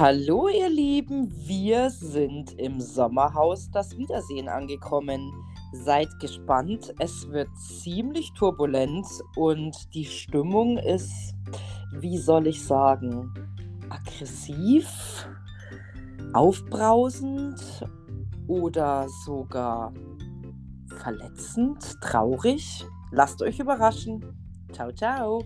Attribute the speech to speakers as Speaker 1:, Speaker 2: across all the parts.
Speaker 1: Hallo ihr Lieben, wir sind im Sommerhaus das Wiedersehen angekommen. Seid gespannt, es wird ziemlich turbulent und die Stimmung ist, wie soll ich sagen, aggressiv, aufbrausend oder sogar verletzend, traurig. Lasst euch überraschen. Ciao, ciao.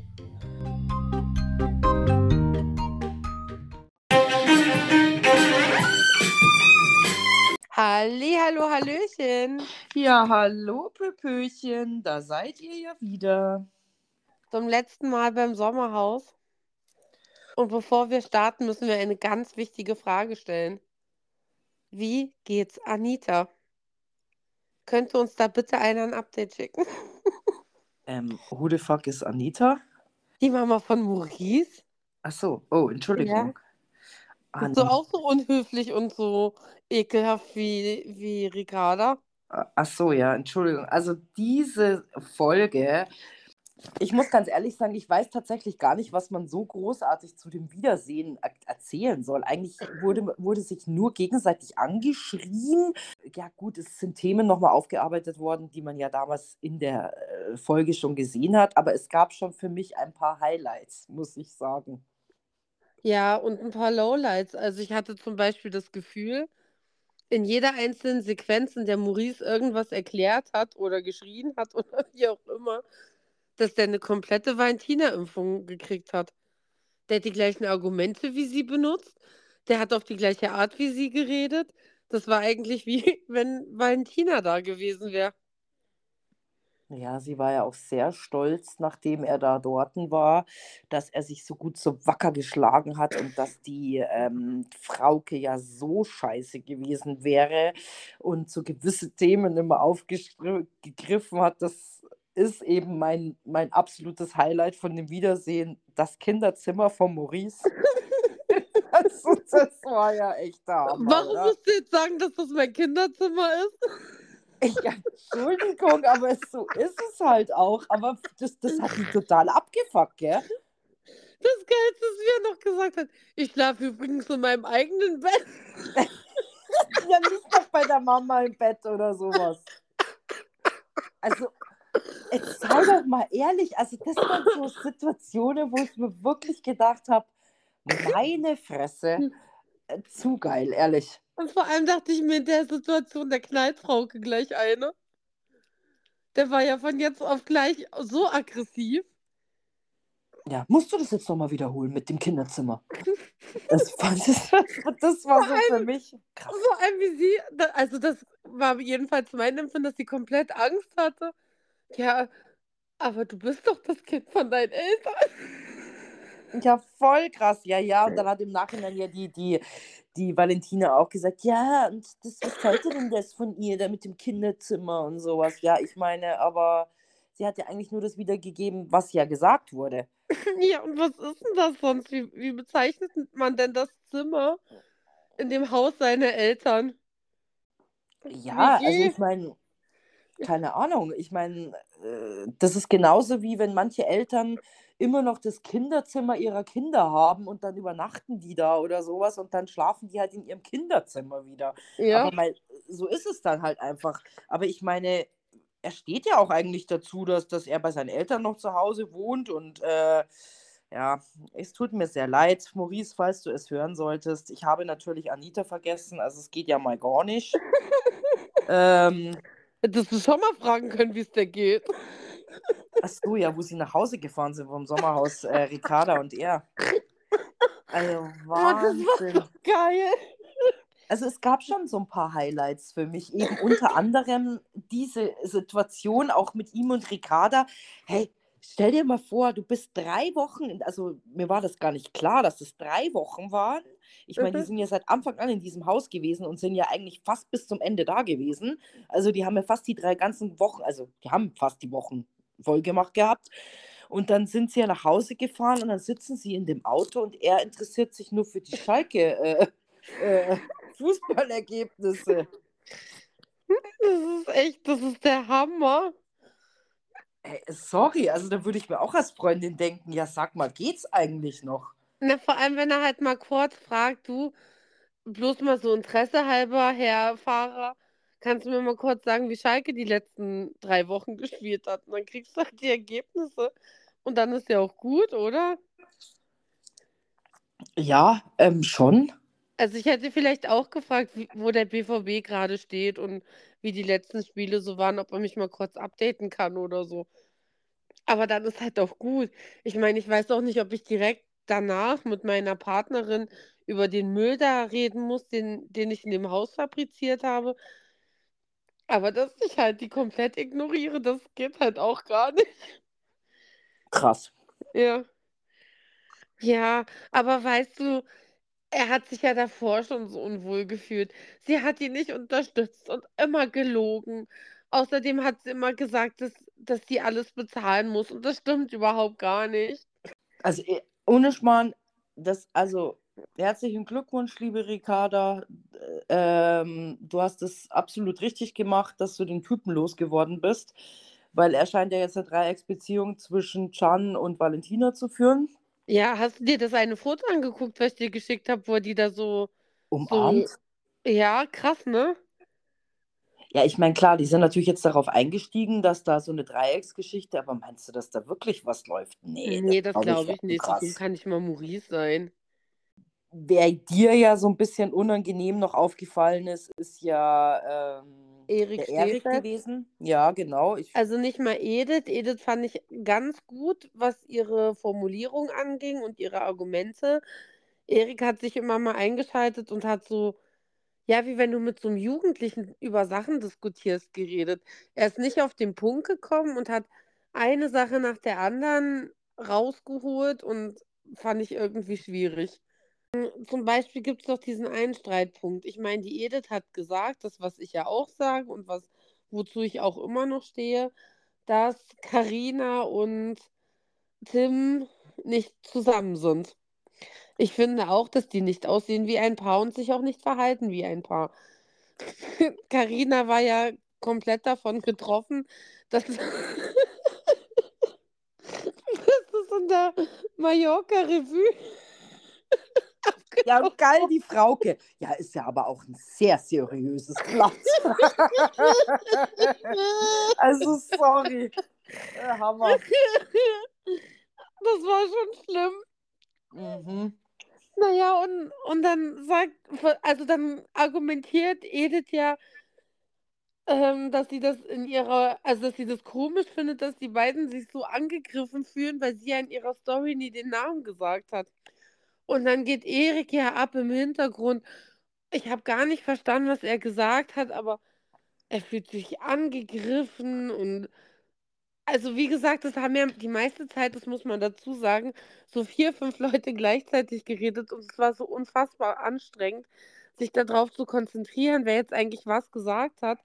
Speaker 2: Halli, hallo, hallöchen.
Speaker 1: Ja, hallo Pöpöchen, da seid ihr ja wieder.
Speaker 2: Zum letzten Mal beim Sommerhaus. Und bevor wir starten, müssen wir eine ganz wichtige Frage stellen. Wie geht's Anita? Könnte uns da bitte einer ein Update schicken?
Speaker 1: Ähm, who the fuck ist Anita?
Speaker 2: Die Mama von Maurice?
Speaker 1: Ach so, oh, Entschuldigung. Ah,
Speaker 2: Bist du auch so unhöflich und so ekelhaft wie, wie Ricarda?
Speaker 1: Ach so, ja, Entschuldigung. Also diese Folge, ich muss ganz ehrlich sagen, ich weiß tatsächlich gar nicht, was man so großartig zu dem Wiedersehen er erzählen soll. Eigentlich wurde, wurde sich nur gegenseitig angeschrien. Ja gut, es sind Themen nochmal aufgearbeitet worden, die man ja damals in der äh, Folge schon gesehen hat. Aber es gab schon für mich ein paar Highlights, muss ich sagen.
Speaker 2: Ja, und ein paar Lowlights. Also ich hatte zum Beispiel das Gefühl, in jeder einzelnen Sequenz, in der Maurice irgendwas erklärt hat oder geschrien hat oder wie auch immer, dass der eine komplette Valentina-Impfung gekriegt hat. Der hat die gleichen Argumente wie sie benutzt. Der hat auf die gleiche Art wie sie geredet. Das war eigentlich wie wenn Valentina da gewesen wäre.
Speaker 1: Ja, sie war ja auch sehr stolz, nachdem er da dort war, dass er sich so gut so wacker geschlagen hat und dass die ähm, Frauke ja so scheiße gewesen wäre und so gewisse Themen immer aufgegriffen hat. Das ist eben mein, mein absolutes Highlight von dem Wiedersehen, das Kinderzimmer von Maurice. also, das war ja echt da.
Speaker 2: Warum musst du jetzt sagen, dass das mein Kinderzimmer ist?
Speaker 1: Ja, Entschuldigung, aber so ist es halt auch. Aber das, das hat ihn total abgefuckt, gell?
Speaker 2: Das Geilste ist, wie er noch gesagt hat, ich schlafe übrigens in meinem eigenen Bett.
Speaker 1: ja, nicht noch bei der Mama im Bett oder sowas. Also, jetzt sei doch mal ehrlich, also das waren so Situationen, wo ich mir wirklich gedacht habe, meine Fresse, äh, zu geil, ehrlich.
Speaker 2: Und vor allem dachte ich mir in der Situation, der knallt Frauke gleich eine. Der war ja von jetzt auf gleich so aggressiv.
Speaker 1: Ja, musst du das jetzt nochmal wiederholen mit dem Kinderzimmer? Das, war, das, das war so für mich
Speaker 2: krass. Vor allem wie sie, also das war jedenfalls mein Empfinden, dass sie komplett Angst hatte. Ja, aber du bist doch das Kind von deinen Eltern.
Speaker 1: Ja, voll krass. Ja, ja. Und dann hat im Nachhinein ja die, die, die Valentina auch gesagt, ja, und das, was sollte denn das von ihr, da mit dem Kinderzimmer und sowas? Ja, ich meine, aber sie hat ja eigentlich nur das wiedergegeben, was ja gesagt wurde.
Speaker 2: Ja, und was ist denn das sonst? Wie, wie bezeichnet man denn das Zimmer in dem Haus seiner Eltern?
Speaker 1: Ja, also ich meine, keine Ahnung. Ich meine, äh, das ist genauso wie wenn manche Eltern immer noch das Kinderzimmer ihrer Kinder haben und dann übernachten die da oder sowas und dann schlafen die halt in ihrem Kinderzimmer wieder.
Speaker 2: Ja.
Speaker 1: Aber mal, so ist es dann halt einfach. Aber ich meine, er steht ja auch eigentlich dazu, dass, dass er bei seinen Eltern noch zu Hause wohnt und äh, ja, es tut mir sehr leid, Maurice, falls du es hören solltest. Ich habe natürlich Anita vergessen, also es geht ja mal gar nicht. ähm,
Speaker 2: Hättest du schon mal fragen können, wie es dir geht.
Speaker 1: Ach so, ja, wo sie nach Hause gefahren sind vom Sommerhaus, äh, Ricarda und er. Also, Wahnsinn.
Speaker 2: Oh, das war doch geil.
Speaker 1: Also es gab schon so ein paar Highlights für mich, eben unter anderem diese Situation auch mit ihm und Ricarda. Hey, stell dir mal vor, du bist drei Wochen, also mir war das gar nicht klar, dass es drei Wochen waren. Ich meine, die
Speaker 2: Mhm.
Speaker 1: sind ja seit Anfang an in diesem Haus gewesen und sind ja eigentlich fast bis zum Ende da gewesen. Also die haben ja fast die drei ganzen Wochen, also die haben fast die Wochen voll gemacht gehabt. Und dann sind sie ja nach Hause gefahren und dann sitzen sie in dem Auto und er interessiert sich nur für die Schalke äh, äh, Fußballergebnisse.
Speaker 2: Das ist echt, das ist der Hammer.
Speaker 1: Ey, sorry, also da würde ich mir auch als Freundin denken, ja sag mal, geht's eigentlich noch?
Speaker 2: Na, vor allem, wenn er halt mal kurz fragt, du, bloß mal so Interesse halber, Herr Fahrer, kannst du mir mal kurz sagen, wie Schalke die letzten drei Wochen gespielt hat? Und dann kriegst du halt die Ergebnisse. Und dann ist ja auch gut, oder?
Speaker 1: Ja, ähm, schon.
Speaker 2: Also ich hätte vielleicht auch gefragt, wie, wo der BVB gerade steht und wie die letzten Spiele so waren, ob er mich mal kurz updaten kann oder so. Aber dann ist halt auch gut. Ich meine, ich weiß auch nicht, ob ich direkt danach mit meiner Partnerin über den Müll da reden muss, den, den ich in dem Haus fabriziert habe. Aber dass ich halt die komplett ignoriere, das geht halt auch gar nicht.
Speaker 1: Krass.
Speaker 2: Ja. Ja, aber weißt du, er hat sich ja davor schon so unwohl gefühlt. Sie hat ihn nicht unterstützt und immer gelogen. Außerdem hat sie immer gesagt, dass, dass sie alles bezahlen muss. Und das stimmt überhaupt gar nicht.
Speaker 1: Also eh, ohne Schmarrn, das, also herzlichen Glückwunsch, liebe Ricarda. Ähm, du hast es absolut richtig gemacht, dass du den Typen losgeworden bist, weil er scheint ja jetzt eine Dreiecksbeziehung zwischen Chan und Valentina zu führen.
Speaker 2: Ja, hast du dir das eine Foto angeguckt, was ich dir geschickt habe, wo die da so, so,
Speaker 1: Umarmt.
Speaker 2: ja, krass, ne?
Speaker 1: Ja, ich meine, klar, die sind natürlich jetzt darauf eingestiegen, dass da so eine Dreiecksgeschichte, aber meinst du, dass da wirklich was läuft? Nee,
Speaker 2: Nee, das
Speaker 1: glaube
Speaker 2: glaube
Speaker 1: ich
Speaker 2: ich nicht. So kann nicht mal Maurice sein.
Speaker 1: Wer dir ja so ein bisschen unangenehm noch aufgefallen ist, ist ja ähm,
Speaker 2: Erik
Speaker 1: gewesen. Ja, genau. Ich,
Speaker 2: Also nicht mal Edith. Edith fand ich ganz gut, was ihre Formulierung anging und ihre Argumente. Erik hat sich immer mal eingeschaltet und hat so, ja, wie wenn du mit so einem Jugendlichen über Sachen diskutierst, geredet. Er ist nicht auf den Punkt gekommen und hat eine Sache nach der anderen rausgeholt und fand ich irgendwie schwierig. Zum Beispiel gibt es doch diesen einen Streitpunkt. Ich meine, die Edith hat gesagt, das, was ich ja auch sage und was, wozu ich auch immer noch stehe, dass Karina und Tim nicht zusammen sind. Ich finde auch, dass die nicht aussehen wie ein Paar und sich auch nicht verhalten wie ein Paar. Karina war ja komplett davon getroffen, dass, dass es in der Mallorca-Revue
Speaker 1: ja, und geil, die Frauke. Ja, ist ja aber auch ein sehr seriöses Blatt. also, sorry. Äh, Hammer.
Speaker 2: Das war schon schlimm.
Speaker 1: Mhm.
Speaker 2: Naja, und, und dann sagt, also dann argumentiert Edith ja, ähm, dass sie das in ihrer, also dass sie das komisch findet, dass die beiden sich so angegriffen fühlen, weil sie ja in ihrer Story nie den Namen gesagt hat. Und dann geht Erik ja ab im Hintergrund. Ich habe gar nicht verstanden, was er gesagt hat, aber er fühlt sich angegriffen und also wie gesagt, das haben ja die meiste Zeit, das muss man dazu sagen, so vier, fünf Leute gleichzeitig geredet und es war so unfassbar anstrengend, sich darauf zu konzentrieren, wer jetzt eigentlich was gesagt hat.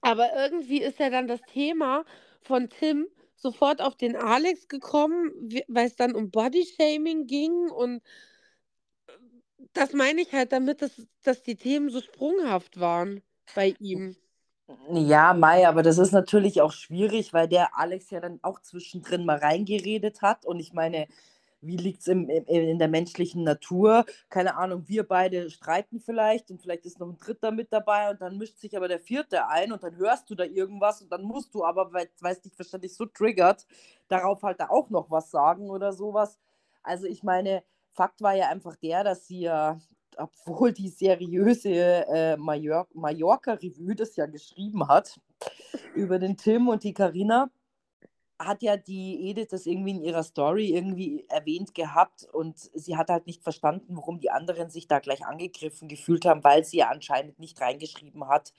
Speaker 2: Aber irgendwie ist ja dann das Thema von Tim sofort auf den Alex gekommen, weil es dann um Bodyshaming ging und das meine ich halt damit, dass, dass die Themen so sprunghaft waren bei ihm.
Speaker 1: Ja, Mai, aber das ist natürlich auch schwierig, weil der Alex ja dann auch zwischendrin mal reingeredet hat. Und ich meine, wie liegt es in der menschlichen Natur? Keine Ahnung, wir beide streiten vielleicht und vielleicht ist noch ein Dritter mit dabei und dann mischt sich aber der Vierte ein und dann hörst du da irgendwas und dann musst du aber, weil es dich wahrscheinlich so triggert, darauf halt da auch noch was sagen oder sowas. Also ich meine, Fakt war ja einfach der, dass sie ja, obwohl die seriöse äh, Mallor Mallorca-Revue das ja geschrieben hat, über den Tim und die Karina, hat ja die Edith das irgendwie in ihrer Story irgendwie erwähnt gehabt und sie hat halt nicht verstanden, warum die anderen sich da gleich angegriffen gefühlt haben, weil sie ja anscheinend nicht reingeschrieben hat,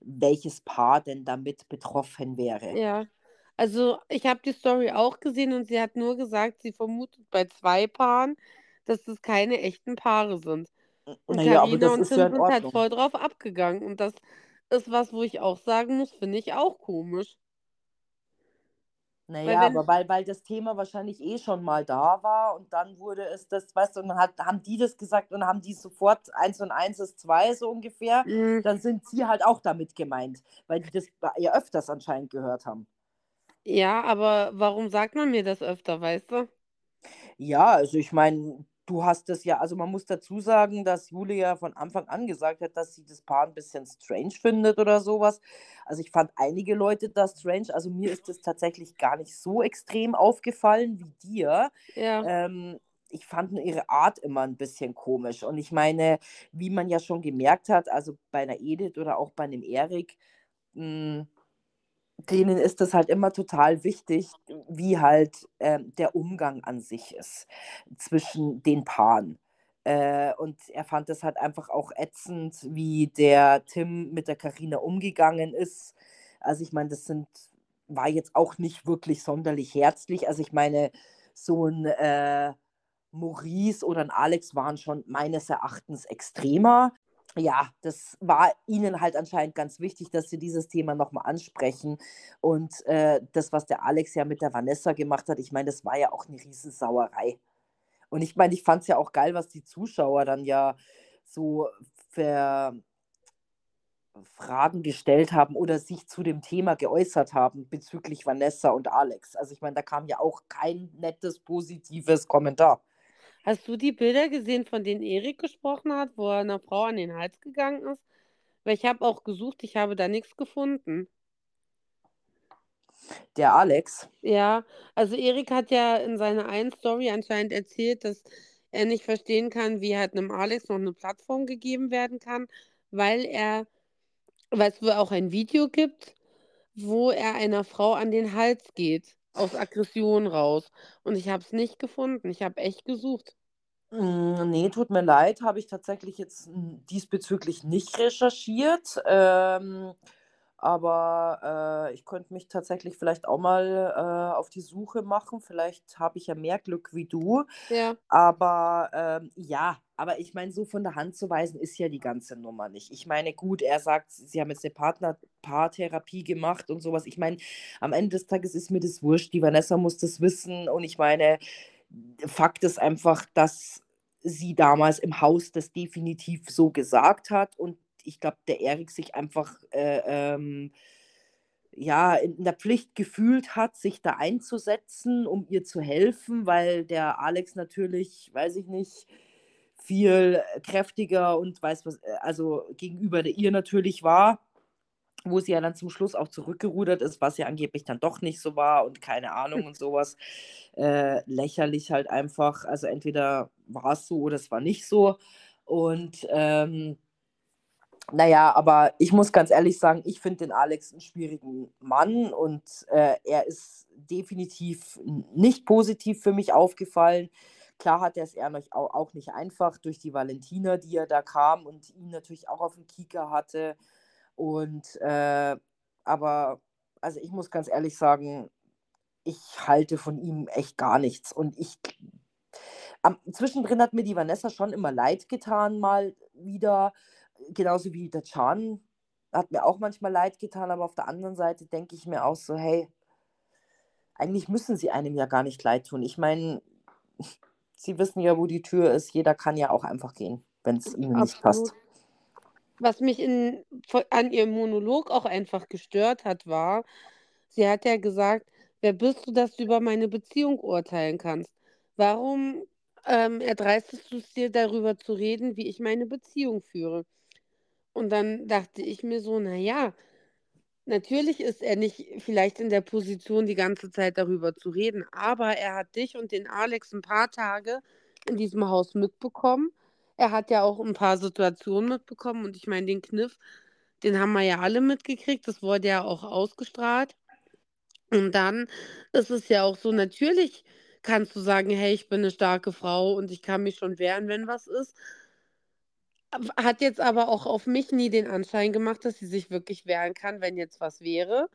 Speaker 1: welches Paar denn damit betroffen wäre.
Speaker 2: Ja, also ich habe die Story auch gesehen und sie hat nur gesagt, sie vermutet bei zwei Paaren, dass das keine echten Paare sind. Und
Speaker 1: Naja, aber
Speaker 2: Karina
Speaker 1: das
Speaker 2: und Tim
Speaker 1: ja
Speaker 2: sind halt voll drauf abgegangen. Und das ist was, wo ich auch sagen muss, finde ich auch komisch. Weil
Speaker 1: Naja,
Speaker 2: wenn,
Speaker 1: aber weil, weil das Thema wahrscheinlich eh schon mal da war und dann wurde es das, weißt du, und dann hat, haben die das gesagt und haben die sofort eins und eins ist zwei so ungefähr,
Speaker 2: Mm,
Speaker 1: dann sind sie halt auch damit gemeint, weil die das ja öfters anscheinend gehört haben.
Speaker 2: ja, aber warum sagt man mir das öfter, weißt du?
Speaker 1: Ja, also ich meine, du hast es ja also man muss dazu sagen, dass Julia von Anfang an gesagt hat, dass sie das Paar ein bisschen strange findet oder sowas. Also, ich fand einige Leute da strange. Also, mir ist das tatsächlich gar nicht so extrem aufgefallen wie dir.
Speaker 2: Ja.
Speaker 1: Ähm, ich fand nur ihre Art immer ein bisschen komisch. Und ich meine, wie man ja schon gemerkt hat, also bei einer Edith oder auch bei einem Erik, hm denen ist es halt immer total wichtig, wie halt, ähm, der Umgang an sich ist zwischen den Paaren. Äh, und er fand es halt einfach auch ätzend, wie der Tim mit der Karina umgegangen ist. Also, ich meine, das sind war jetzt auch nicht wirklich sonderlich herzlich. Also, ich meine, so ein äh, Maurice oder ein Alex waren schon meines Erachtens extremer ja, das war ihnen halt anscheinend ganz wichtig, dass sie dieses Thema noch mal ansprechen. Und, äh, das, was der Alex ja mit der Vanessa gemacht hat, ich meine, das war ja auch 'ne Riesensauerei. Und ich meine, ich fand es ja auch geil, was die Zuschauer dann ja so für Fragen gestellt haben oder sich zu dem Thema geäußert haben bezüglich Vanessa und Alex. Also, ich meine, da kam ja auch kein nettes, positives Kommentar.
Speaker 2: Hast du die Bilder gesehen, von denen Erik gesprochen hat, wo er 'ner Frau an den Hals gegangen ist? Weil ich habe auch gesucht, ich habe da nichts gefunden.
Speaker 1: Der Alex?
Speaker 2: Ja, also Erik hat ja in seiner einen Story anscheinend erzählt, dass er nicht verstehen kann, wie halt 'nem Alex noch eine Plattform gegeben werden kann, weil er weil es wohl auch ein Video gibt, wo er einer Frau an den Hals geht, aus Aggression raus. Und ich habe es nicht gefunden. Ich habe echt gesucht.
Speaker 1: Hm, ne, tut mir leid, habe ich tatsächlich jetzt, hm, diesbezüglich nicht recherchiert. Ähm, aber, äh, ich könnte mich tatsächlich vielleicht auch mal, äh, auf die Suche machen. Vielleicht habe ich ja mehr Glück wie du.
Speaker 2: Ja.
Speaker 1: Aber, ähm, ja, aber ich meine, so von der Hand zu weisen ist ja die ganze Nummer nicht. Ich meine, gut, er sagt, sie haben jetzt eine Partner Paartherapie gemacht und sowas. Ich meine, am Ende des Tages ist mir das wurscht. Die Vanessa muss das wissen und ich meine Fakt ist einfach, dass sie damals im Haus das definitiv so gesagt hat und ich glaube, der Erik sich einfach, äh, ähm, ja, in der Pflicht gefühlt hat, sich da einzusetzen, um ihr zu helfen, weil der Alex natürlich, weiß ich nicht, viel kräftiger und weiß was äh, also gegenüber der ihr natürlich war. Wo sie ja dann zum Schluss auch zurückgerudert ist, was ja angeblich dann doch nicht so war und keine Ahnung und sowas Äh, lächerlich halt einfach. Also entweder war es so oder es war nicht so. Und ähm, na ja, aber ich muss ganz ehrlich sagen, ich finde den Alex einen schwierigen Mann und äh, er ist definitiv nicht positiv für mich aufgefallen. Klar hat er es eher noch au auch nicht einfach durch die Valentina, die ja da kam und ihn natürlich auch auf dem Kieker hatte. Und, äh, aber also ich muss ganz ehrlich sagen, ich halte von ihm echt gar nichts. Und ich am zwischendrin hat mir die Vanessa schon immer leid getan, mal wieder, genauso wie der Can hat mir auch manchmal leid getan, aber auf der anderen Seite denke ich mir auch so: „Hey, eigentlich müssen sie einem ja gar nicht leid tun.“ Ich meine, sie wissen ja, wo die Tür ist. Jeder kann ja auch einfach gehen, wenn es ihnen nicht passt.
Speaker 2: Was mich in an ihrem Monolog auch einfach gestört hat, war, sie hat ja gesagt: „Wer bist du, dass du über meine Beziehung urteilen kannst? Warum, ähm, erdreistest du's dir, darüber zu reden, wie ich meine Beziehung führe?“ Und dann dachte ich mir so: „Na ja, natürlich ist er nicht vielleicht in der Position, die ganze Zeit darüber zu reden, aber er hat dich und den Alex ein paar Tage in diesem Haus mitbekommen. Er hat ja auch ein paar Situationen mitbekommen und ich meine, den Kniff, den haben wir ja alle mitgekriegt. Das wurde ja auch ausgestrahlt. Und dann ist es ja auch so, natürlich kannst du sagen: „Hey, ich bin eine starke Frau und ich kann mich schon wehren, wenn was ist.“ Hat jetzt aber auch auf mich nie den Anschein gemacht, dass sie sich wirklich wehren kann, wenn jetzt was wäre.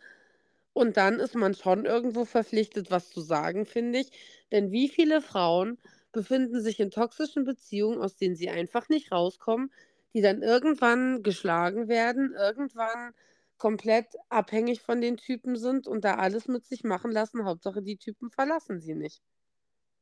Speaker 2: Und dann ist man schon irgendwo verpflichtet, was zu sagen, finde ich. Denn wie viele Frauen befinden sich in toxischen Beziehungen, aus denen sie einfach nicht rauskommen, die dann irgendwann geschlagen werden, irgendwann komplett abhängig von den Typen sind und da alles mit sich machen lassen. Hauptsache, die Typen verlassen sie nicht.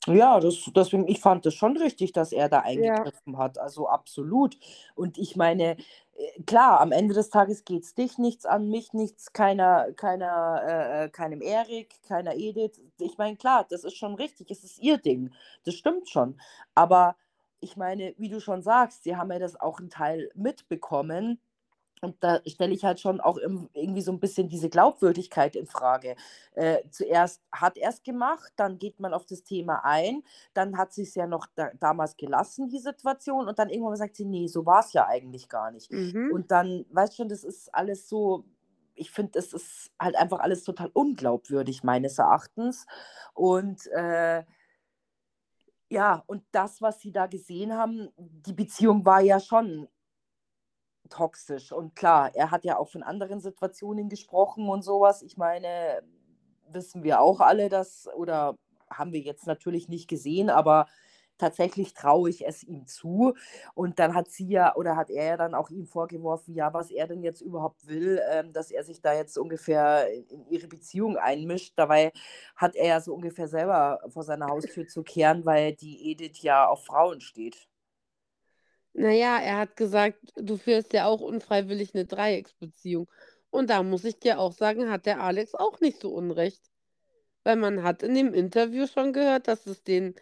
Speaker 1: Ja, das, deswegen, ich fand es schon richtig, dass er da
Speaker 2: Ja.
Speaker 1: eingegriffen hat. Also absolut. Und ich meine, äh, klar, am Ende des Tages geht es dich nichts an, mich nichts, keiner, keiner, äh, äh, keinem Erik, keiner Edith. Ich meine, klar, das ist schon richtig, es ist ihr Ding. Das stimmt schon. Aber ich meine, wie du schon sagst, sie haben ja das auch einen Teil mitbekommen. Und da stelle ich halt schon auch irgendwie so ein bisschen diese Glaubwürdigkeit in Frage. Äh, zuerst hat er es gemacht, dann geht man auf das Thema ein, dann hat sie es ja noch da, damals gelassen, die Situation, und dann irgendwann sagt sie, nee, so war es ja eigentlich gar nicht.
Speaker 2: Mhm.
Speaker 1: Und dann, weißt du schon, das ist alles so, ich finde, es ist halt einfach alles total unglaubwürdig, meines Erachtens. Und äh, ja, und das, was sie da gesehen haben, die Beziehung war ja schon toxisch. Und klar, er hat ja auch von anderen Situationen gesprochen und sowas. Ich meine, wissen wir auch alle, dass, oder haben wir jetzt natürlich nicht gesehen, aber tatsächlich traue ich es ihm zu. Und dann hat sie ja, oder hat er ja dann auch ihm vorgeworfen, ja, was er denn jetzt überhaupt will, ähm, dass er sich da jetzt ungefähr in ihre Beziehung einmischt. Dabei hat er ja so ungefähr selber vor seiner Haustür zu kehren, weil die Edith ja auf Frauen steht.
Speaker 2: Naja, er hat gesagt, du führst ja auch unfreiwillig eine Dreiecksbeziehung. Und da muss ich dir auch sagen, hat der Alex auch nicht so unrecht. Weil man hat in dem Interview schon gehört, dass es den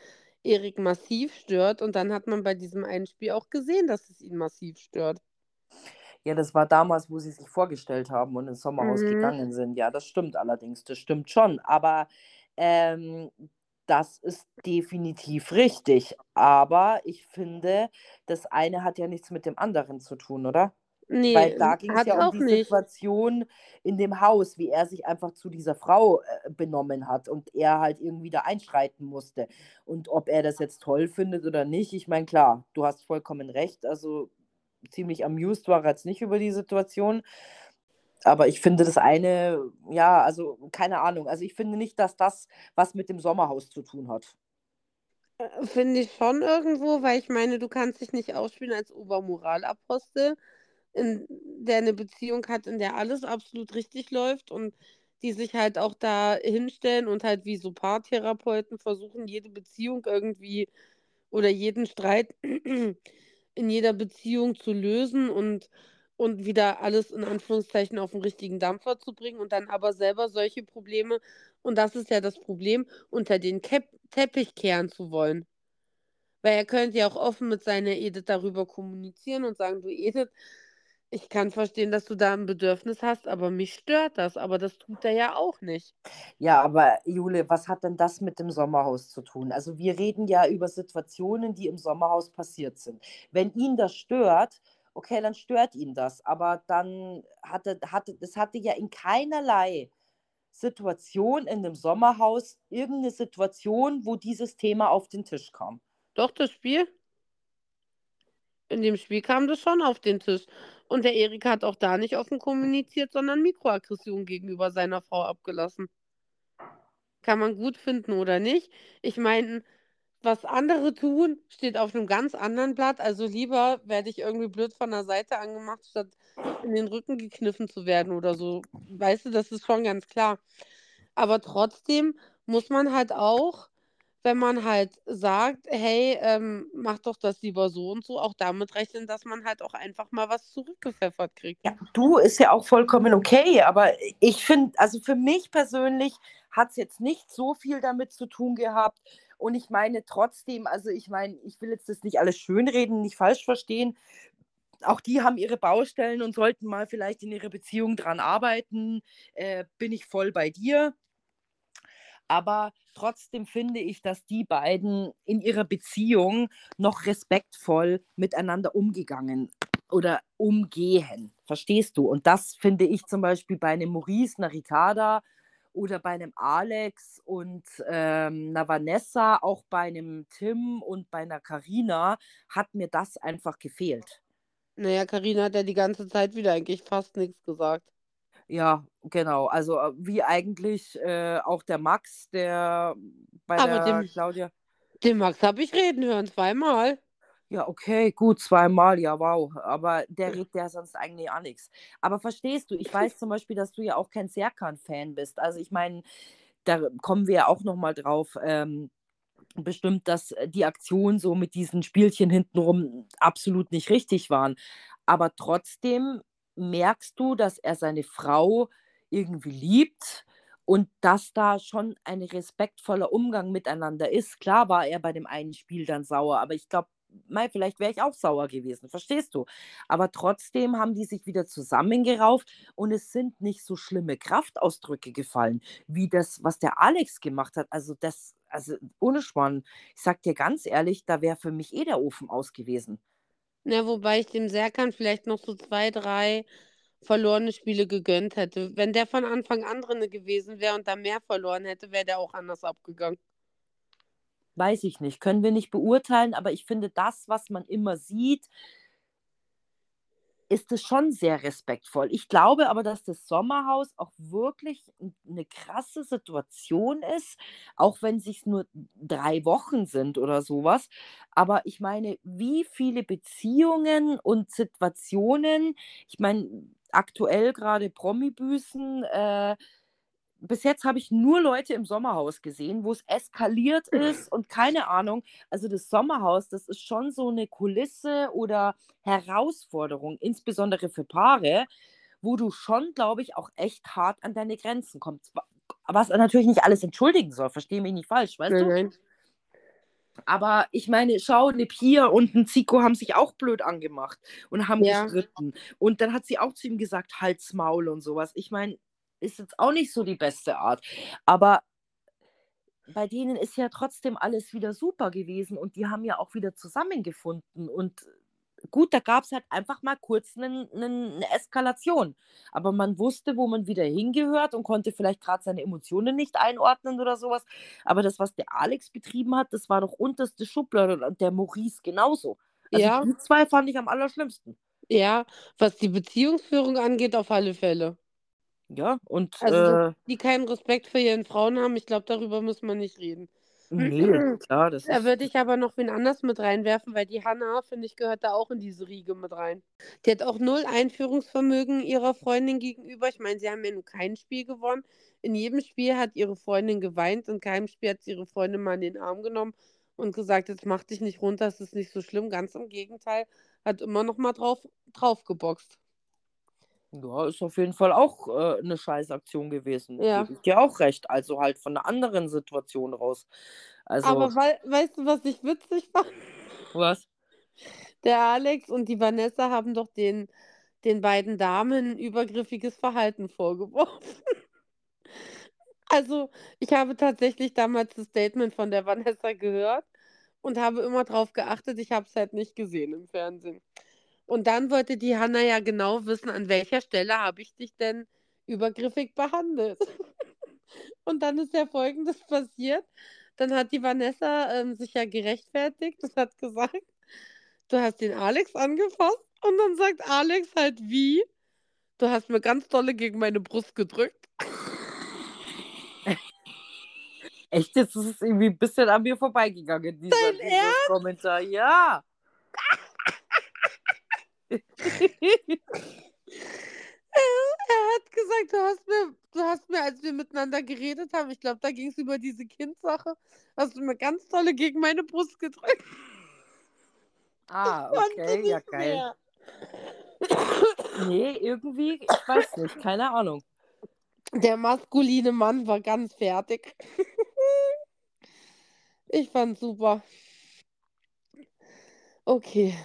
Speaker 2: Erik massiv stört. Und dann hat man bei diesem einen Spiel auch gesehen, dass es ihn massiv stört.
Speaker 1: Ja, das war damals, wo sie sich vorgestellt haben und ins Sommerhaus
Speaker 2: Mhm.
Speaker 1: gegangen sind. Ja, das stimmt allerdings, das stimmt schon. Aber ähm, das ist definitiv richtig. Aber ich finde, das eine hat ja nichts mit dem anderen zu tun, oder?
Speaker 2: Nee,
Speaker 1: Weil da ging es ja um
Speaker 2: auch
Speaker 1: die
Speaker 2: nicht.
Speaker 1: Situation in dem Haus, wie er sich einfach zu dieser Frau äh, benommen hat und er halt irgendwie da einschreiten musste. Und ob er das jetzt toll findet oder nicht, ich meine, klar, du hast vollkommen recht. Also ziemlich amused war er jetzt nicht über die Situation. Aber ich finde das eine, ja, also keine Ahnung. Also ich finde nicht, dass das was mit dem Sommerhaus zu tun hat.
Speaker 2: Äh, Finde ich schon irgendwo, weil ich meine, du kannst dich nicht ausspielen als Obermoralapostel, in der eine Beziehung hat, in der alles absolut richtig läuft und die sich halt auch da hinstellen und halt wie so Paartherapeuten versuchen, jede Beziehung irgendwie oder jeden Streit in jeder Beziehung zu lösen und, und wieder alles in Anführungszeichen auf den richtigen Dampfer zu bringen und dann aber selber solche Probleme, und das ist ja das Problem, unter den Kep Teppich kehren zu wollen. Weil er könnte ja auch offen mit seiner Edith darüber kommunizieren und sagen, du Edith, ich kann verstehen, dass du da ein Bedürfnis hast, aber mich stört das. Aber das tut er ja auch nicht.
Speaker 1: Ja, aber Jule, was hat denn das mit dem Sommerhaus zu tun? Also wir reden ja über Situationen, die im Sommerhaus passiert sind. Wenn ihn das stört, okay, dann stört ihn das. Aber dann hatte, hatte, es hatte ja in keinerlei Situation in dem Sommerhaus irgendeine Situation, wo dieses Thema auf den Tisch kam.
Speaker 2: Doch, das Spiel? In dem Spiel kam das schon auf den Tisch. Und der Erik hat auch da nicht offen kommuniziert, sondern Mikroaggression gegenüber seiner Frau abgelassen. Kann man gut finden oder nicht. Ich meine, was andere tun, steht auf einem ganz anderen Blatt. Also lieber werde ich irgendwie blöd von der Seite angemacht, statt in den Rücken gekniffen zu werden oder so. Weißt du, das ist schon ganz klar. Aber trotzdem muss man halt auch, wenn man halt sagt, hey, ähm, mach doch das lieber so und so, auch damit rechnen, dass man halt auch einfach mal was zurückgepfeffert kriegt.
Speaker 1: Ja, du ist ja auch vollkommen okay, aber ich finde, also für mich persönlich hat es jetzt nicht so viel damit zu tun gehabt. Und ich meine trotzdem, also ich meine, ich will jetzt das nicht alles schönreden, nicht falsch verstehen. Auch die haben ihre Baustellen und sollten mal vielleicht in ihrer Beziehung dran arbeiten. Äh, bin ich voll bei dir. Aber trotzdem finde ich, dass die beiden in ihrer Beziehung noch respektvoll miteinander umgegangen oder umgehen. Verstehst du? Und das finde ich zum Beispiel bei einem Maurice, einer Ricarda oder bei einem Alex und ähm, einer Vanessa, auch bei einem Tim und bei einer Karina, hat mir das einfach gefehlt.
Speaker 2: Naja, Karina hat ja die ganze Zeit wieder eigentlich fast nichts gesagt.
Speaker 1: Ja, genau. Also äh, wie eigentlich äh, auch der Max, der bei
Speaker 2: Aber
Speaker 1: der
Speaker 2: dem,
Speaker 1: Claudia.
Speaker 2: dem Max habe ich reden hören, zweimal.
Speaker 1: Ja, okay, gut, zweimal, ja, wow. Aber der redet ja sonst eigentlich auch nichts. Aber verstehst du, ich weiß zum Beispiel, dass du ja auch kein Serkan-Fan bist. Also ich meine, da kommen wir ja auch nochmal drauf. Ähm, bestimmt, dass äh, die Aktionen so mit diesen Spielchen hintenrum absolut nicht richtig waren. Aber trotzdem merkst du, dass er seine Frau irgendwie liebt und dass da schon ein respektvoller Umgang miteinander ist. Klar war er bei dem einen Spiel dann sauer, aber ich glaube, vielleicht wäre ich auch sauer gewesen, verstehst du? Aber trotzdem haben die sich wieder zusammengerauft und es sind nicht so schlimme Kraftausdrücke gefallen, wie das, was der Alex gemacht hat. Also das, also ohne Schwan, ich sag dir ganz ehrlich, da wäre für mich eh der Ofen aus gewesen.
Speaker 2: Ja, wobei ich dem Serkan vielleicht noch so zwei, drei verlorene Spiele gegönnt hätte. Wenn der von Anfang an drin gewesen wäre und da mehr verloren hätte, wäre der auch anders abgegangen.
Speaker 1: Weiß ich nicht, können wir nicht beurteilen, aber ich finde, das, was man immer sieht, ist es schon sehr respektvoll. Ich glaube aber, dass das Sommerhaus auch wirklich eine krasse Situation ist, auch wenn es nur drei Wochen sind oder sowas. Aber ich meine, wie viele Beziehungen und Situationen, ich meine, aktuell gerade Promi-Büßen, äh, bis jetzt habe ich nur Leute im Sommerhaus gesehen, wo es eskaliert ist und keine Ahnung. Also das Sommerhaus, das ist schon so eine Kulisse oder Herausforderung, insbesondere für Paare, wo du schon, glaube ich, auch echt hart an deine Grenzen kommst. Was natürlich nicht alles entschuldigen soll, verstehe mich nicht falsch, weißt nein, du? Aber ich meine, schau, eine Pia und ein Zico haben sich auch blöd angemacht und haben ja. gestritten. Und dann hat sie auch zu ihm gesagt, Hals, Maul und sowas. Ich meine, ist jetzt auch nicht so die beste Art. Aber bei denen ist ja trotzdem alles wieder super gewesen und die haben ja auch wieder zusammengefunden. Und gut, da gab es halt einfach mal kurz eine, eine Eskalation. Aber man wusste, wo man wieder hingehört und konnte vielleicht gerade seine Emotionen nicht einordnen oder sowas. Aber das, was der Alex betrieben hat, das war doch unterste Schublade und der Maurice genauso. Also ja. die zwei fand ich am allerschlimmsten.
Speaker 2: Ja, was die Beziehungsführung angeht, auf alle Fälle.
Speaker 1: Ja, und.
Speaker 2: Also, äh, die keinen Respekt für ihren Frauen haben, ich glaube, darüber muss man nicht reden.
Speaker 1: Nee, klar, das
Speaker 2: Da würde ich aber noch wen anders mit reinwerfen, weil die Hanna, finde ich, gehört da auch in diese Riege mit rein. Die hat auch null Einführungsvermögen ihrer Freundin gegenüber. Ich meine, sie haben ja nur kein Spiel gewonnen. In jedem Spiel hat ihre Freundin geweint, in keinem Spiel hat sie ihre Freundin mal in den Arm genommen und gesagt, jetzt mach dich nicht runter, es ist nicht so schlimm. Ganz im Gegenteil, hat immer noch mal drauf, drauf geboxt.
Speaker 1: Ja, ist auf jeden Fall auch äh, eine Scheißaktion gewesen. Ja. Gebe ich dir auch recht. Also halt von einer anderen Situation raus. Also,
Speaker 2: Aber wei weißt du, was ich witzig fand?
Speaker 1: Was?
Speaker 2: Der Alex und die Vanessa haben doch den, den beiden Damen übergriffiges Verhalten vorgeworfen. Also, ich habe tatsächlich damals das Statement von der Vanessa gehört und habe immer darauf geachtet, ich habe es halt nicht gesehen im Fernsehen. Und dann wollte die Hanna ja genau wissen, an welcher Stelle habe ich dich denn übergriffig behandelt. und dann ist ja Folgendes passiert. Dann hat die Vanessa ähm, sich ja gerechtfertigt und hat gesagt, du hast den Alex angefasst. Und dann sagt Alex halt, wie? Du hast mir ganz dolle gegen meine Brust gedrückt.
Speaker 1: Echt, jetzt ist es irgendwie ein bisschen an mir vorbeigegangen, dieser, dieser Kommentar. Ja.
Speaker 2: Er hat gesagt, du hast mir, du hast mir, als wir miteinander geredet haben, ich glaube, da ging es über diese Kindsache, hast du mir ganz tolle gegen meine Brust gedrückt.
Speaker 1: Ah, okay, ja geil. Mehr. Nee, irgendwie, ich weiß nicht, keine Ahnung.
Speaker 2: Der maskuline Mann war ganz fertig. ich fand super. Okay.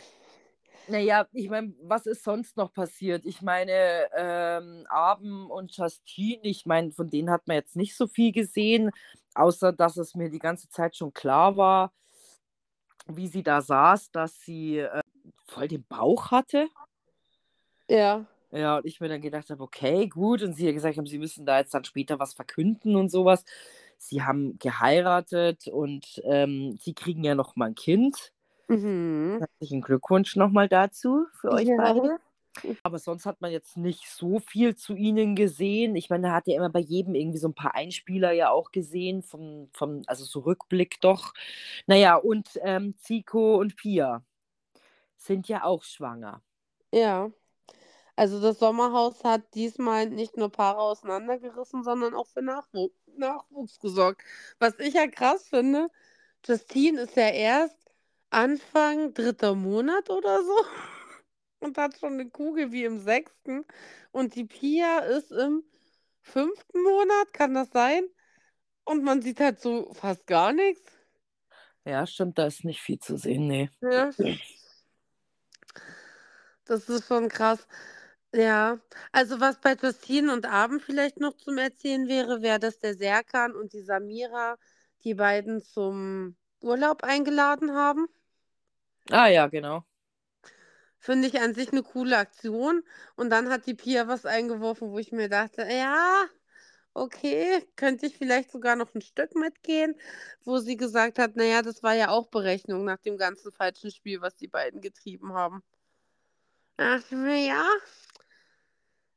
Speaker 1: Naja, ich meine, was ist sonst noch passiert? Ich meine, ähm, Abend und Justine, ich meine, von denen hat man jetzt nicht so viel gesehen, außer dass es mir die ganze Zeit schon klar war, wie sie da saß, dass sie äh, voll den Bauch hatte.
Speaker 2: Ja.
Speaker 1: Ja, und ich mir dann gedacht habe, okay, gut. Und sie hat gesagt haben, sie müssen da jetzt dann später was verkünden und sowas. Sie haben geheiratet und ähm, sie kriegen ja noch mal ein Kind. Mhm. Herzlichen Glückwunsch nochmal dazu für euch ja. beide. Aber sonst hat man jetzt nicht so viel zu ihnen gesehen. Ich meine, da hat ja immer bei jedem irgendwie so ein paar Einspieler ja auch gesehen, vom, vom, also so Rückblick doch. Naja, und ähm, Zico und Pia sind ja auch schwanger.
Speaker 2: Ja. Also das Sommerhaus hat diesmal nicht nur Paare auseinandergerissen, sondern auch für Nachwuchs, Nachwuchs gesorgt. Was ich ja krass finde, Justine ist ja erst Anfang dritter Monat oder so und hat schon eine Kugel wie im sechsten. Und die Pia ist im fünften Monat, kann das sein? Und man sieht halt so fast gar nichts.
Speaker 1: Ja, stimmt, da ist nicht viel zu sehen, nee.
Speaker 2: Ja. Das ist schon krass. Ja, also was bei Justine und Abend vielleicht noch zum Erzählen wäre, wäre, dass der Serkan und die Samira die beiden zum Urlaub eingeladen haben.
Speaker 1: Ah ja, genau.
Speaker 2: Finde ich an sich eine coole Aktion. Und dann hat die Pia was eingeworfen, wo ich mir dachte, ja, okay, könnte ich vielleicht sogar noch ein Stück mitgehen, wo sie gesagt hat, naja, das war ja auch Berechnung nach dem ganzen falschen Spiel, was die beiden getrieben haben. Da dachte ich mir, ja,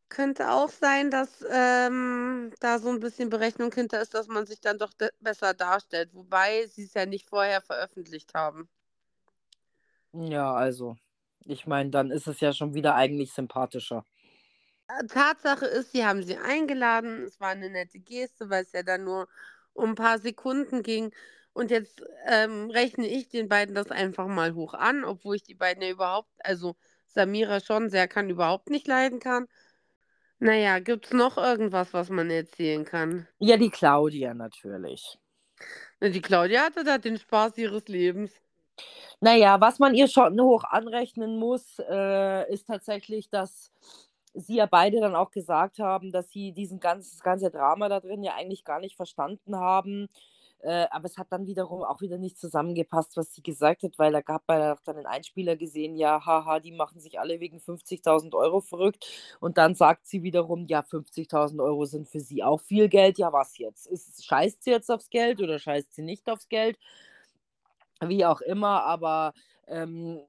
Speaker 2: könnte auch sein, dass ähm, da so ein bisschen Berechnung hinter ist, dass man sich dann doch besser darstellt, wobei sie es ja nicht vorher veröffentlicht haben.
Speaker 1: Ja, also, ich meine, dann ist es ja schon wieder eigentlich sympathischer.
Speaker 2: Äh, Tatsache ist, sie haben sie eingeladen. Es war eine nette Geste, weil es ja dann nur um ein paar Sekunden ging. Und jetzt ähm, rechne ich den beiden das einfach mal hoch an, obwohl ich die beiden ja überhaupt, also Samira schon sehr kann, überhaupt nicht leiden kann. Naja, gibt es noch irgendwas, was man erzählen kann?
Speaker 1: Ja, die Claudia natürlich.
Speaker 2: Die Claudia hatte da den Spaß ihres Lebens.
Speaker 1: Naja, was man ihr schon hoch anrechnen muss, äh, ist tatsächlich, dass sie ja beide dann auch gesagt haben, dass sie diesen ganz, das ganze Drama da drin ja eigentlich gar nicht verstanden haben. Äh, aber es hat dann wiederum auch wieder nicht zusammengepasst, was sie gesagt hat, weil da gab man auch dann einen Einspieler gesehen, ja, haha, die machen sich alle wegen 50.000 Euro verrückt. Und dann sagt sie wiederum, ja, 50.000 Euro sind für sie auch viel Geld. Ja, was jetzt? Ist, scheißt sie jetzt aufs Geld oder scheißt sie nicht aufs Geld? Wie auch immer, aber ähm,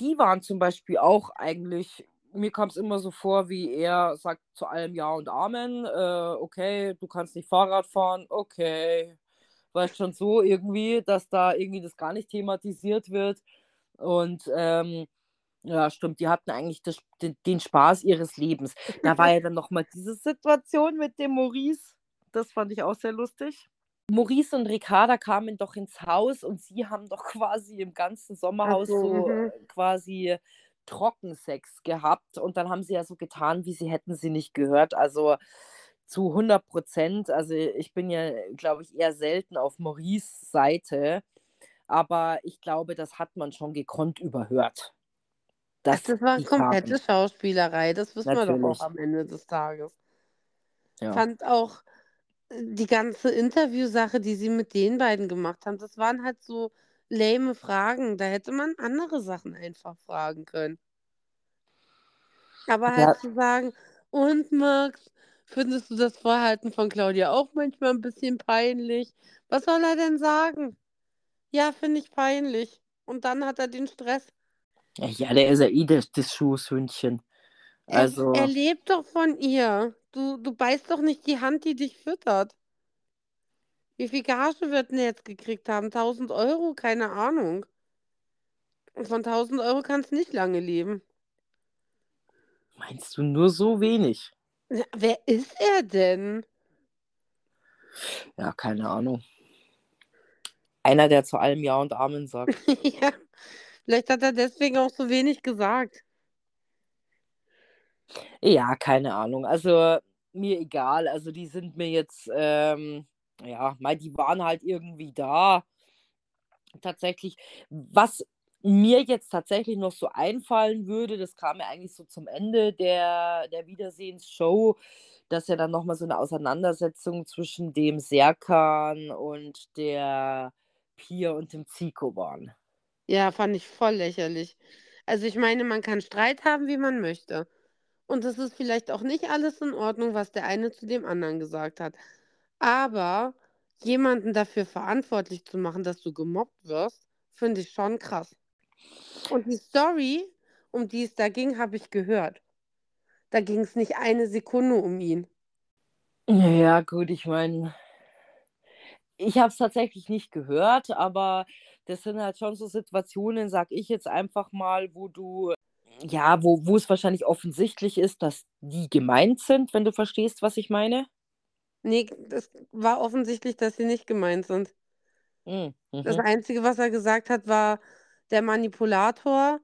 Speaker 1: die waren zum Beispiel auch eigentlich mir kam es immer so vor, wie er sagt zu allem Ja und Amen. Äh, okay, du kannst nicht Fahrrad fahren. Okay, weißt schon so irgendwie, dass da irgendwie das gar nicht thematisiert wird. Und ähm, ja, stimmt, die hatten eigentlich das, den, den, Spaß ihres Lebens. Da war ja dann nochmal diese Situation mit dem Maurice. Das fand ich auch sehr lustig. Maurice und Ricarda kamen doch ins Haus und sie haben doch quasi im ganzen Sommerhaus so, so mhm. quasi Trockensex gehabt und dann haben sie ja so getan, wie sie hätten sie nicht gehört. Also zu 100 Prozent. Also ich bin ja, glaube ich, eher selten auf Maurice Seite, aber ich glaube, das hat man schon gekonnt überhört.
Speaker 2: Das, das war komplette. Schauspielerei, das wissen Natürlich. wir doch auch am Ende des Tages. Ja. Fand auch die ganze Interviewsache, die sie mit den beiden gemacht haben, das waren halt so lame Fragen. Da hätte man andere Sachen einfach fragen können. Aber halt ja. zu sagen, und Max, Findest du das Verhalten von Claudia auch manchmal ein bisschen peinlich? Was soll er denn sagen? Ja, finde ich peinlich. Und dann hat er den Stress.
Speaker 1: Ja, der ist ja eh das, das Schuhshündchen. Also.
Speaker 2: Er, er lebt doch von ihr. Du, du beißt doch nicht die Hand, die dich füttert. Wie viel Gage wird denn jetzt gekriegt haben? 1000 Euro? Keine Ahnung. Und von 1000 Euro kannst du nicht lange leben.
Speaker 1: Meinst du nur so wenig?
Speaker 2: Ja, wer ist er denn?
Speaker 1: Ja, keine Ahnung. Einer, der zu allem Ja und Amen sagt.
Speaker 2: ja, vielleicht hat er deswegen auch so wenig gesagt.
Speaker 1: Ja, keine Ahnung. Also mir egal. Also die sind mir jetzt, ähm, ja, mal, die waren halt irgendwie da. Tatsächlich, was mir jetzt tatsächlich noch so einfallen würde, das kam ja eigentlich so zum Ende der, der Wiedersehensshow, dass ja dann nochmal so eine Auseinandersetzung zwischen dem Serkan und der Pia und dem Zico waren.
Speaker 2: Ja, fand ich voll lächerlich. Also ich meine, man kann Streit haben, wie man möchte. Und es ist vielleicht auch nicht alles in Ordnung, was der eine zu dem anderen gesagt hat. Aber jemanden dafür verantwortlich zu machen, dass du gemobbt wirst, finde ich schon krass. Und die Story, um die es da ging, habe ich gehört. Da ging es nicht eine Sekunde um ihn.
Speaker 1: Ja, gut, ich meine, ich habe es tatsächlich nicht gehört, aber das sind halt schon so Situationen, sag ich jetzt einfach mal, wo du, ja, wo, wo es wahrscheinlich offensichtlich ist, dass die gemeint sind, wenn du verstehst, was ich meine.
Speaker 2: Nee, das war offensichtlich, dass sie nicht gemeint sind. Das
Speaker 1: Mhm.
Speaker 2: Einzige, was er gesagt hat, war der Manipulator.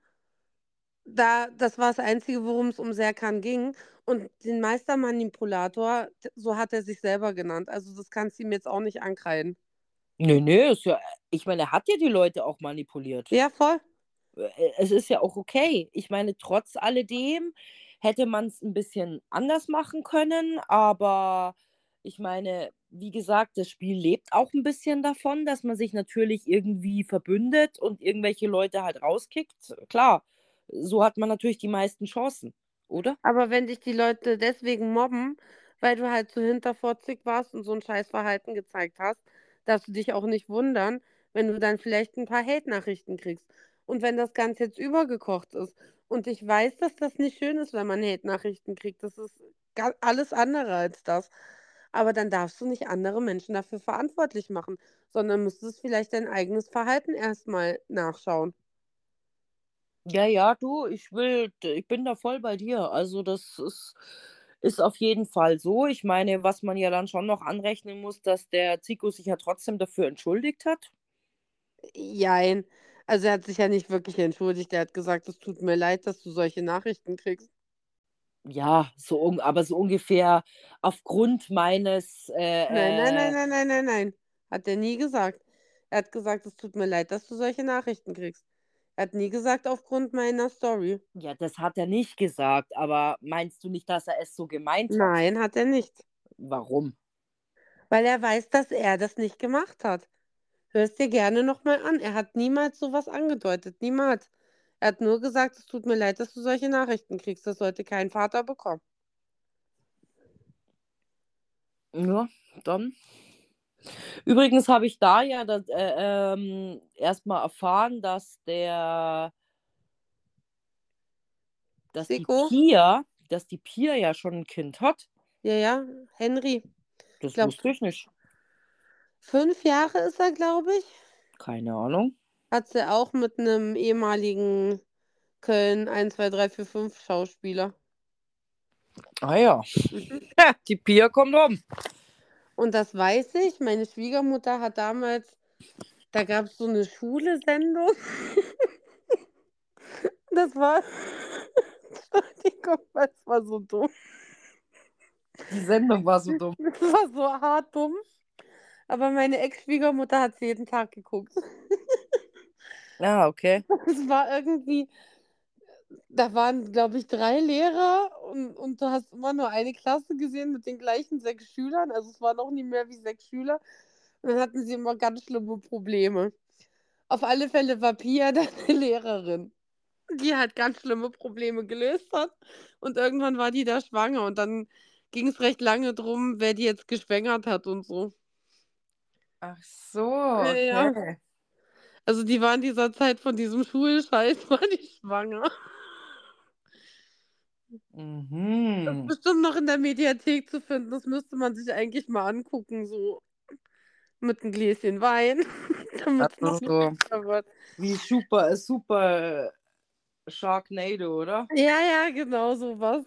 Speaker 2: Da, das war das Einzige, worum es um Serkan ging. Und den Meistermanipulator, so hat er sich selber genannt. Also das kannst du ihm jetzt auch nicht ankreiden.
Speaker 1: Nö, nö, ist ja, ich meine, er hat ja die Leute auch manipuliert.
Speaker 2: Ja, voll.
Speaker 1: Äh, Es ist ja auch okay. Ich meine, trotz alledem hätte man es ein bisschen anders machen können, aber ich meine, wie gesagt, das Spiel lebt auch ein bisschen davon, dass man sich natürlich irgendwie verbündet und irgendwelche Leute halt rauskickt. Klar, so hat man natürlich die meisten Chancen, oder?
Speaker 2: Aber wenn dich die Leute deswegen mobben, weil du halt so hinterfotzig warst und so ein Scheißverhalten gezeigt hast, darfst du dich auch nicht wundern, wenn du dann vielleicht ein paar Hate-Nachrichten kriegst. Und wenn das Ganze jetzt übergekocht ist. Und ich weiß, dass das nicht schön ist, wenn man Hate-Nachrichten kriegt. Das ist alles andere als das. Aber dann darfst du nicht andere Menschen dafür verantwortlich machen, sondern müsstest vielleicht dein eigenes Verhalten erstmal nachschauen.
Speaker 1: Ja, ja, du, ich will, ich bin da voll bei dir. Also das ist, ist auf jeden Fall so. Ich meine, was man ja dann schon noch anrechnen muss, dass der Zico sich ja trotzdem dafür entschuldigt hat.
Speaker 2: Jein. Also er hat sich ja nicht wirklich entschuldigt. Er hat gesagt, es tut mir leid, dass du solche Nachrichten kriegst.
Speaker 1: Ja, so, aber so ungefähr aufgrund meines, äh,
Speaker 2: Nein, nein, nein,
Speaker 1: äh,
Speaker 2: nein, nein, nein, nein. Hat er nie gesagt. Er hat gesagt, es tut mir leid, dass du solche Nachrichten kriegst. Er hat nie gesagt, aufgrund meiner Story.
Speaker 1: ja, das hat er nicht gesagt, aber meinst du nicht, dass er es so gemeint hat?
Speaker 2: Nein, hat er nicht.
Speaker 1: Warum?
Speaker 2: Weil er weiß, dass er das nicht gemacht hat. Hör es dir gerne nochmal an. Er hat niemals sowas angedeutet. Niemals. Er hat nur gesagt, es tut mir leid, dass du solche Nachrichten kriegst. Das sollte kein Vater bekommen.
Speaker 1: Ja, dann. Übrigens habe ich da ja das, äh, ähm, erstmal erfahren, dass der, dass die? Pia, dass die Pia ja schon ein Kind hat.
Speaker 2: Ja, ja. Henry.
Speaker 1: Das
Speaker 2: Glaub-
Speaker 1: wusste ich nicht.
Speaker 2: Fünf Jahre ist er, glaube ich.
Speaker 1: Keine Ahnung.
Speaker 2: Hat sie auch mit einem ehemaligen Köln 1, 2, 3, 4, 5 Schauspieler.
Speaker 1: Ah ja.
Speaker 2: Mhm.
Speaker 1: Die Pia kommt um.
Speaker 2: Und das weiß ich. Meine Schwiegermutter hat damals, da gab es so eine Schule-Sendung. Das war, Entschuldigung, das war so dumm.
Speaker 1: Die Sendung war so dumm.
Speaker 2: Das war so hart dumm. Aber meine Ex-Schwiegermutter hat sie jeden Tag geguckt.
Speaker 1: Ah, okay.
Speaker 2: Es war irgendwie, da waren, glaube ich, drei Lehrer und, und du hast immer nur eine Klasse gesehen mit den gleichen sechs Schülern. Also es waren noch nie mehr wie sechs Schüler. Und dann hatten sie immer ganz schlimme Probleme. Auf alle Fälle war Pia dann eine Lehrerin, die halt ganz schlimme Probleme gelöst hat. Und irgendwann war die da schwanger und dann ging es recht lange drum, wer die jetzt geschwängert hat und so.
Speaker 1: Ach so,
Speaker 2: Ja.
Speaker 1: okay.
Speaker 2: Also die war in dieser Zeit von diesem Schulscheiß, war die schwanger. Das ist
Speaker 1: Mhm.
Speaker 2: bestimmt noch in der Mediathek zu finden. Das müsste man sich eigentlich mal angucken, so mit einem Gläschen Wein, damit es noch
Speaker 1: Also so
Speaker 2: wird.
Speaker 1: wie super, super Sharknado, oder?
Speaker 2: Ja, ja, genau sowas.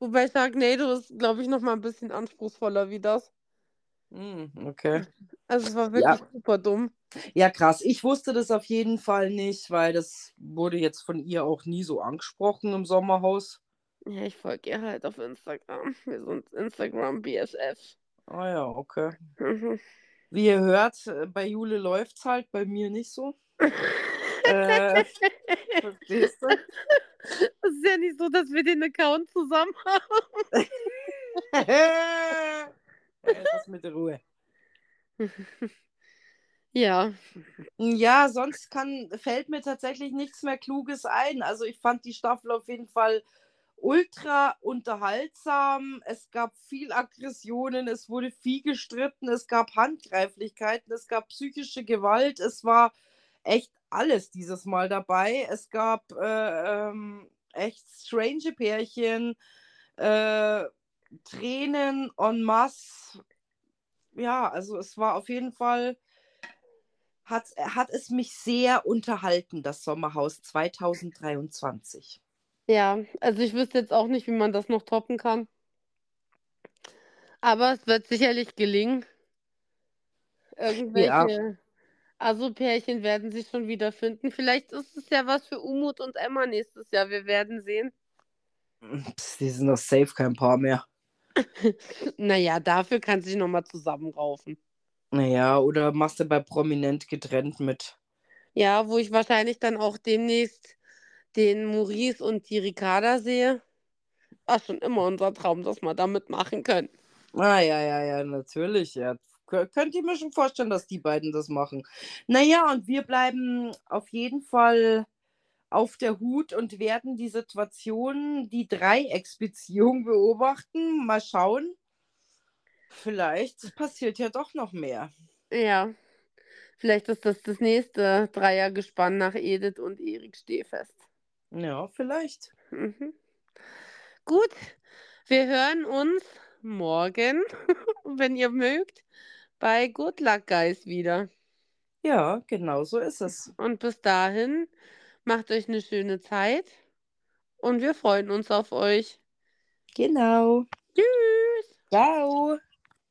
Speaker 2: Wobei Sharknado ist, glaube ich, noch mal ein bisschen anspruchsvoller wie das.
Speaker 1: Mhm, okay.
Speaker 2: Also es war
Speaker 1: Ja.
Speaker 2: wirklich super dumm.
Speaker 1: Ja, krass. Ich wusste das auf jeden Fall nicht, weil das wurde jetzt von ihr auch nie so angesprochen im Sommerhaus.
Speaker 2: Ja, ich folge ihr halt auf Instagram. Wir sind Instagram BSF.
Speaker 1: Ah ja, okay.
Speaker 2: Mhm.
Speaker 1: Wie ihr hört, äh, bei Jule läuft's halt, bei mir nicht so. äh, verstehst du?
Speaker 2: Es ist ja nicht so, dass wir den Account zusammen haben.
Speaker 1: Lass mit der Ruhe.
Speaker 2: Ja,
Speaker 1: Ja, sonst kann, fällt mir tatsächlich nichts mehr Kluges ein. Also ich fand die Staffel auf jeden Fall ultra unterhaltsam. Es gab viel Aggressionen, es wurde viel gestritten, es gab Handgreiflichkeiten, es gab psychische Gewalt, es war echt alles dieses Mal dabei. Es gab äh, ähm, echt strange Pärchen, äh, Tränen en masse. Ja, also es war auf jeden Fall hat, hat es mich sehr unterhalten, das Sommerhaus 2023.
Speaker 2: ja. Also ich wüsste jetzt auch nicht, wie man das noch toppen kann. Aber es wird sicherlich gelingen. Irgendwelche Also Pärchen werden sich schon wiederfinden. Vielleicht ist es ja was für Umut und Emma nächstes Jahr. Wir werden sehen.
Speaker 1: Psst, die sind doch safe kein Paar mehr.
Speaker 2: Naja, dafür kann sich nochmal zusammenraufen.
Speaker 1: Naja, oder machst du bei Prominent getrennt mit.
Speaker 2: Ja, wo ich wahrscheinlich dann auch demnächst den Maurice und die Ricarda sehe. War schon immer unser Traum, dass wir da mitmachen können.
Speaker 1: Ah, ja, ja, ja, natürlich. Ja. Kö- Könnt ihr mir schon vorstellen, dass die beiden das machen? Naja, und wir bleiben auf jeden Fall auf der Hut und werden die Situation, die Dreiecksbeziehung beobachten. Mal schauen. Vielleicht passiert ja doch noch mehr.
Speaker 2: Ja, vielleicht ist das das nächste Dreiergespann nach Edith und Erik Stehfest.
Speaker 1: Ja, vielleicht.
Speaker 2: Mhm. Gut, wir hören uns morgen, wenn ihr mögt, bei Good Luck Guys wieder.
Speaker 1: Ja, genau so ist es.
Speaker 2: Und bis dahin, macht euch eine schöne Zeit und wir freuen uns auf euch.
Speaker 1: Genau.
Speaker 2: Tschüss!
Speaker 1: Ciao.